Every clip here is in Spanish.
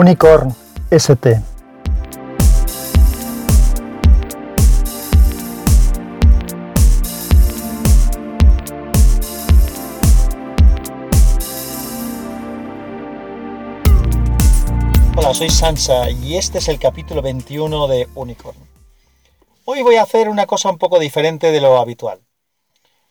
Unicorn ST. Hola, soy Sansa y este es el capítulo 21 de Unicorn. Hoy voy a hacer una cosa un poco diferente de lo habitual.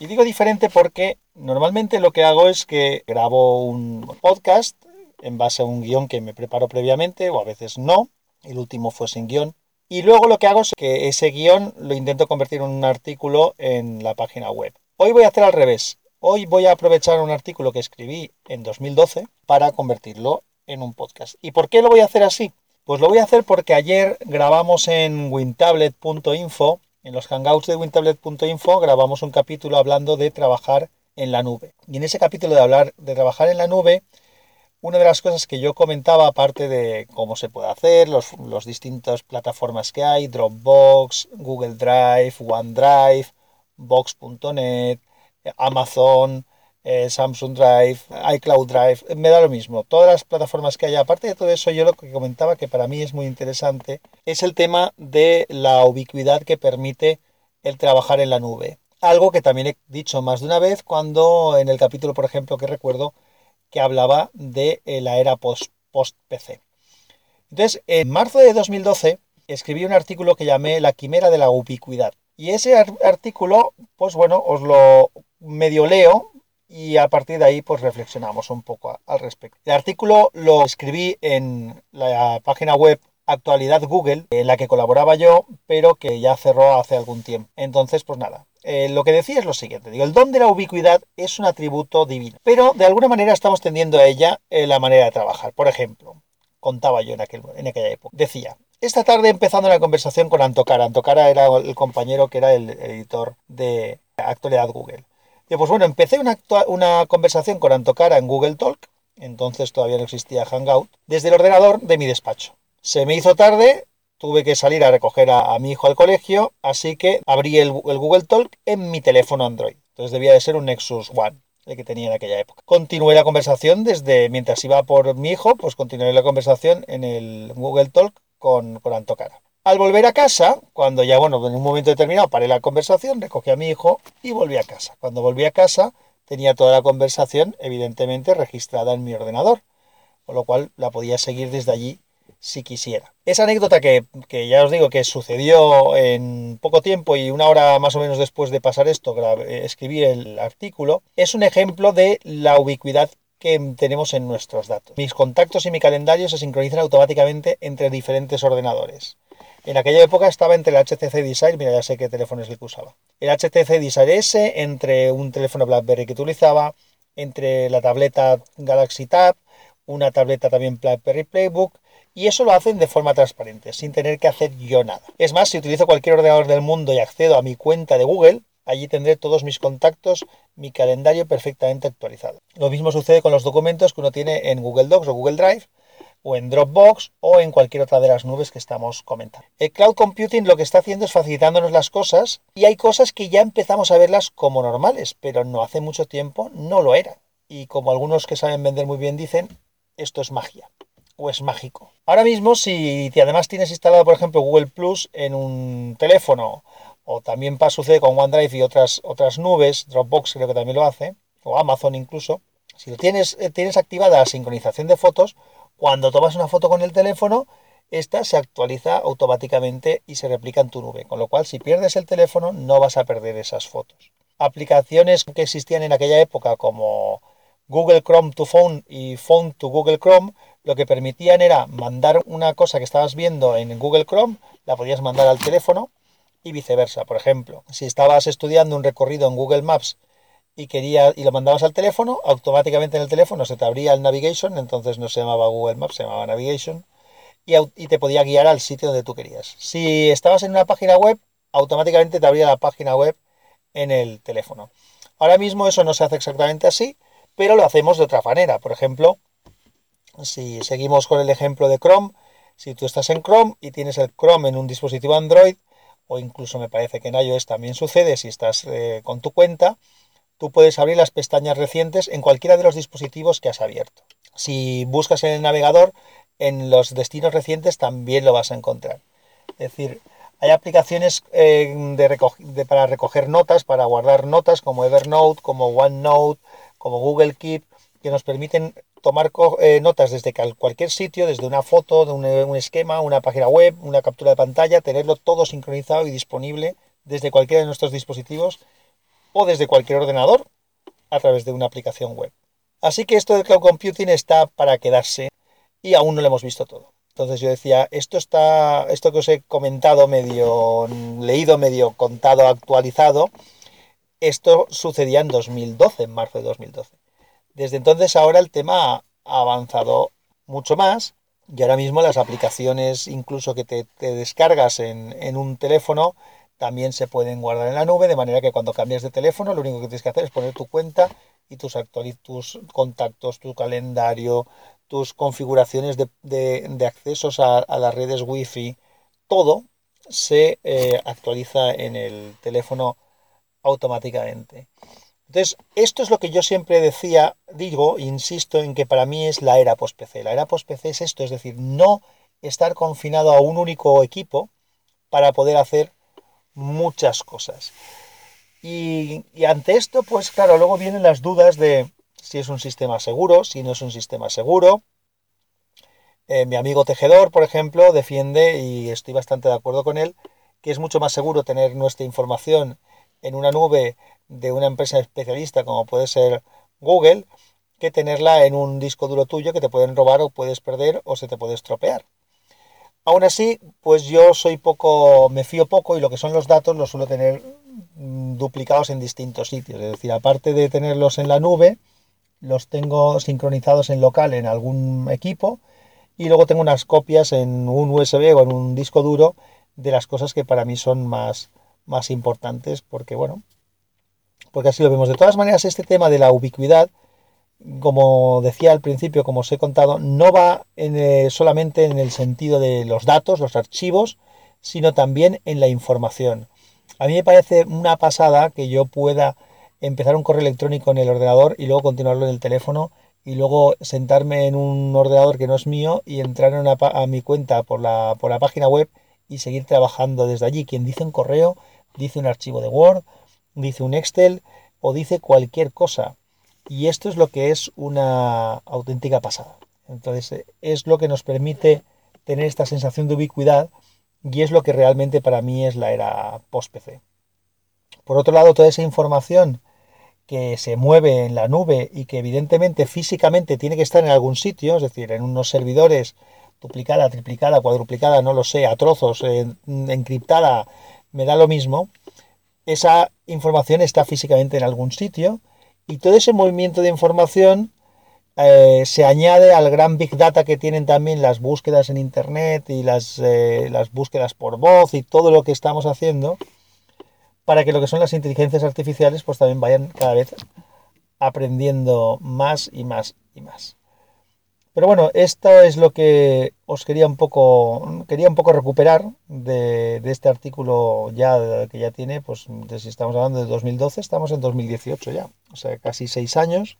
Y digo diferente porque normalmente lo que hago es que grabo un podcast en base a un guion que me preparo previamente o a veces no. El último fue sin guion. Y luego lo que hago es que ese guion lo intento convertir en un artículo en la página web. Hoy voy a hacer al revés. Hoy voy a aprovechar un artículo que escribí en 2012 para convertirlo en un podcast. ¿Y por qué lo voy a hacer así? Pues lo voy a hacer porque ayer grabamos en wintablet.info, en los hangouts de wintablet.info, grabamos un capítulo hablando de trabajar en la nube. Y en ese capítulo de hablar de trabajar en la nube, una de las cosas que yo comentaba, aparte de cómo se puede hacer, los, los distintas plataformas que hay, Dropbox, Google Drive, OneDrive, Box.net, Amazon, eh, Samsung Drive, iCloud Drive, me da lo mismo. Todas las plataformas que hay, aparte de todo eso, yo lo que comentaba que para mí es muy interesante es el tema de la ubicuidad que permite el trabajar en la nube. Algo que también he dicho más de una vez cuando en el capítulo, por ejemplo, que recuerdo que hablaba de eh, la era post-PC. Entonces, en marzo de 2012 escribí un artículo que llamé La quimera de la ubicuidad. Y ese artículo, pues bueno, os lo medio leo y a partir de ahí pues reflexionamos un poco al respecto. El artículo lo escribí en la página web Actualidad Google, en la que colaboraba yo, pero que ya cerró hace algún tiempo. Entonces, pues nada, eh, lo que decía es lo siguiente, digo, el don de la ubicuidad es un atributo divino, pero de alguna manera estamos tendiendo a ella en la manera de trabajar. Por ejemplo, contaba yo en, aquel, en aquella época, decía, esta tarde empezando una conversación con Antocara, Antocara era el compañero que era el editor de Actualidad Google. Y pues bueno, empecé una, una conversación con Antocara en Google Talk, entonces todavía no existía Hangout, desde el ordenador de mi despacho. Se me hizo tarde, tuve que salir a recoger a, mi hijo al colegio, así que abrí el, Google Talk en mi teléfono Android. Entonces debía de ser un Nexus One el que tenía en aquella época. Continué la conversación desde mientras iba por mi hijo, pues continué la conversación en el Google Talk con, con Antocara. Al volver a casa, cuando ya, bueno, en un momento determinado paré la conversación, recogí a mi hijo y volví a casa. Cuando volví a casa, tenía toda la conversación, evidentemente, registrada en mi ordenador, con lo cual la podía seguir desde allí si quisiera. Esa anécdota que, ya os digo que sucedió en poco tiempo y una hora más o menos después de pasar esto, escribí el artículo, es un ejemplo de la ubicuidad que tenemos en nuestros datos. Mis contactos y mi calendario se sincronizan automáticamente entre diferentes ordenadores. En aquella época estaba entre el HTC Desire, mira, ya sé qué teléfono es el que usaba. El HTC Desire S, entre un teléfono BlackBerry que utilizaba, entre la tableta Galaxy Tab, una tableta también BlackBerry Playbook, y eso lo hacen de forma transparente, sin tener que hacer yo nada. Es más, si utilizo cualquier ordenador del mundo y accedo a mi cuenta de Google, allí tendré todos mis contactos, mi calendario perfectamente actualizado. Lo mismo sucede con los documentos que uno tiene en Google Docs o Google Drive, o en Dropbox o en cualquier otra de las nubes que estamos comentando. El cloud computing lo que está haciendo es facilitándonos las cosas y hay cosas que ya empezamos a verlas como normales, pero no hace mucho tiempo no lo era. Y como algunos que saben vender muy bien dicen, esto es magia o es mágico. Ahora mismo, si además tienes instalado, por ejemplo, Google Plus en un teléfono, o también sucede con OneDrive y otras, otras nubes, Dropbox creo que también lo hace, o Amazon incluso, si lo tienes, eh, tienes activada la sincronización de fotos, cuando tomas una foto con el teléfono, esta se actualiza automáticamente y se replica en tu nube, con lo cual si pierdes el teléfono no vas a perder esas fotos. Aplicaciones que existían en aquella época como Google Chrome to Phone y Phone to Google Chrome lo que permitían era mandar una cosa que estabas viendo en Google Chrome, la podías mandar al teléfono y viceversa. Por ejemplo, si estabas estudiando un recorrido en Google Maps y quería y lo mandabas al teléfono, automáticamente en el teléfono se te abría el navigation, entonces no se llamaba Google Maps, se llamaba navigation y, y te podía guiar al sitio donde tú querías. Si estabas en una página web, automáticamente te abría la página web en el teléfono. Ahora mismo eso no se hace exactamente así, pero lo hacemos de otra manera. Por ejemplo, si seguimos con el ejemplo de Chrome, si tú estás en Chrome y tienes el Chrome en un dispositivo Android, o incluso me parece que en iOS también sucede si estás eh, con tu cuenta, tú puedes abrir las pestañas recientes en cualquiera de los dispositivos que has abierto. Si buscas en el navegador, en los destinos recientes también lo vas a encontrar. Es decir, hay aplicaciones eh, de para recoger notas, para guardar notas como Evernote, como OneNote, como Google Keep, que nos permiten tomar eh, notas desde cualquier sitio, desde una foto, de un, esquema, una página web, una captura de pantalla, tenerlo todo sincronizado y disponible desde cualquiera de nuestros dispositivos o desde cualquier ordenador a través de una aplicación web. Así que esto del cloud computing está para quedarse y aún no lo hemos visto todo. Entonces yo decía, esto está, esto que os he comentado, medio leído, medio contado, actualizado, esto sucedía en 2012, en marzo de 2012. Desde entonces ahora el tema ha avanzado mucho más y ahora mismo las aplicaciones incluso que te, descargas en, en, un teléfono también se pueden guardar en la nube de manera que cuando cambias de teléfono lo único que tienes que hacer es poner tu cuenta y tus, tus contactos, tu calendario, tus configuraciones de, accesos a, las redes wifi, todo se eh, actualiza en el teléfono automáticamente. Entonces, esto es lo que yo siempre decía, digo, insisto en que para mí es la era post-PC. La era post-PC es esto, es decir, no estar confinado a un único equipo para poder hacer muchas cosas. Y, ante esto, pues claro, luego vienen las dudas de si es un sistema seguro, si no es un sistema seguro. Eh, mi amigo tejedor, por ejemplo, defiende, y estoy bastante de acuerdo con él, que es mucho más seguro tener nuestra información en una nube de una empresa especialista como puede ser Google, que tenerla en un disco duro tuyo que te pueden robar o puedes perder o se te puede estropear. Aún así, pues yo soy poco, me fío poco y lo que son los datos los suelo tener mm, duplicados en distintos sitios. Es decir, aparte de tenerlos en la nube, los tengo sincronizados en local en algún equipo y luego tengo unas copias en un USB o en un disco duro de las cosas que para mí son más, más importantes porque bueno, porque así lo vemos. De todas maneras, este tema de la ubicuidad, como decía al principio, como os he contado, no va eh, solamente en el sentido de los datos, los archivos, sino también en la información. A mí me parece una pasada que yo pueda empezar un correo electrónico en el ordenador y luego continuarlo en el teléfono y luego sentarme en un ordenador que no es mío y entrar a mi cuenta por la, por la página web y seguir trabajando desde allí. Quien dice un correo, dice un archivo de Word, dice un Excel o dice cualquier cosa. Y esto es lo que es una auténtica pasada. Entonces es lo que nos permite tener esta sensación de ubicuidad y es lo que realmente para mí es la era post-PC. Por otro lado, toda esa información que se mueve en la nube y que evidentemente físicamente tiene que estar en algún sitio, es decir, en unos servidores duplicada, triplicada, cuadruplicada, no lo sé, a trozos, encriptada, me da lo mismo, esa información está físicamente en algún sitio y todo ese movimiento de información eh, se añade al gran big data que tienen también las búsquedas en internet y las, eh, las búsquedas por voz y todo lo que estamos haciendo para que lo que son las inteligencias artificiales pues también vayan cada vez aprendiendo más y más y más. Pero bueno, esto es lo que os quería un poco, quería un poco recuperar de, este artículo ya que ya tiene, pues si estamos hablando de 2012, estamos en 2018 ya, o sea, casi seis años.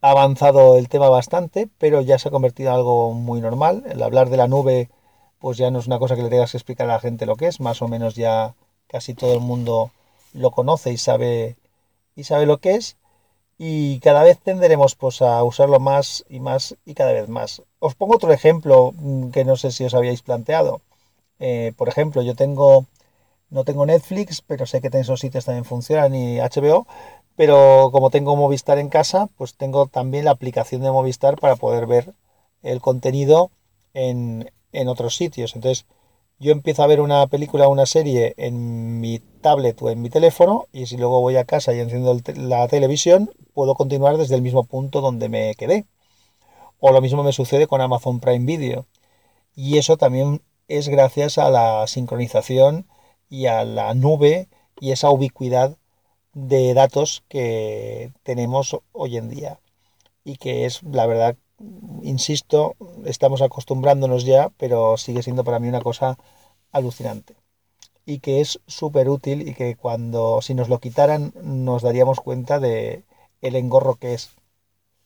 Ha avanzado el tema bastante, pero ya se ha convertido en algo muy normal. El hablar de la nube, pues ya no es una cosa que le tengas que explicar a la gente lo que es, más o menos ya casi todo el mundo lo conoce y sabe, y sabe lo que es. Y cada vez tenderemos pues, a usarlo más y más y cada vez más. Os pongo otro ejemplo mm, que no sé si os habíais planteado. Eh, por ejemplo, yo tengo, no tengo Netflix, pero sé que esos sitios también funcionan y HBO, pero como tengo Movistar en casa, pues tengo también la aplicación de Movistar para poder ver el contenido en, en otros sitios. Entonces, yo empiezo a ver una película o una serie en mi tablet o en mi teléfono y si luego voy a casa y enciendo la televisión, puedo continuar desde el mismo punto donde me quedé. O lo mismo me sucede con Amazon Prime Video. Y eso también es gracias a la sincronización y a la nube y esa ubicuidad de datos que tenemos hoy en día. Y que es, la verdad, insisto, estamos acostumbrándonos ya, pero sigue siendo para mí una cosa alucinante. Y que es súper útil y que cuando, si nos lo quitaran, nos daríamos cuenta de el engorro que es.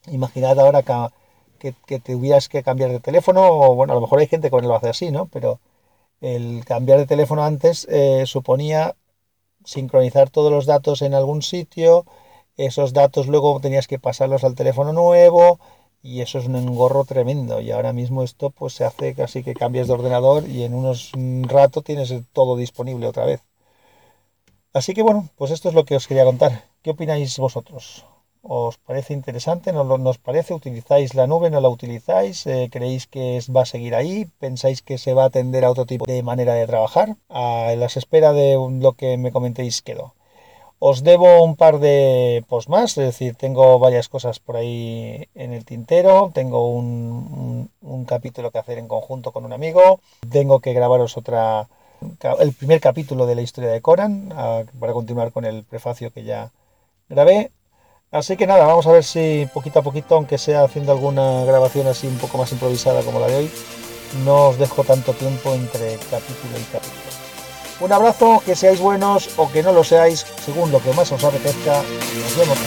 Imaginad ahora que, que, tuvieras que cambiar de teléfono, o bueno, a lo mejor hay gente que lo hace así, ¿no? Pero el cambiar de teléfono antes eh, suponía sincronizar todos los datos en algún sitio, esos datos luego tenías que pasarlos al teléfono nuevo y eso es un engorro tremendo y ahora mismo esto pues se hace casi que cambias de ordenador y en unos rato tienes todo disponible otra vez. Así que bueno, pues esto es lo que os quería contar. ¿Qué opináis vosotros? ¿Os parece interesante? ¿No nos parece? ¿Utilizáis la nube? ¿No la utilizáis? Eh, ¿Creéis que va a seguir ahí? ¿Pensáis que se va a atender a otro tipo de manera de trabajar? A las espera de lo que me comentéis quedo. Os debo un par de posts más, es decir, tengo varias cosas por ahí en el tintero, tengo un, un capítulo que hacer en conjunto con un amigo, tengo que grabaros otra, el primer capítulo de la historia de Coran, para continuar con el prefacio que ya grabé. Así que nada, vamos a ver si poquito a poquito, aunque sea haciendo alguna grabación así un poco más improvisada como la de hoy, no os dejo tanto tiempo entre capítulo y capítulo. Un abrazo, que seáis buenos o que no lo seáis, según lo que más os apetezca. Nos vemos.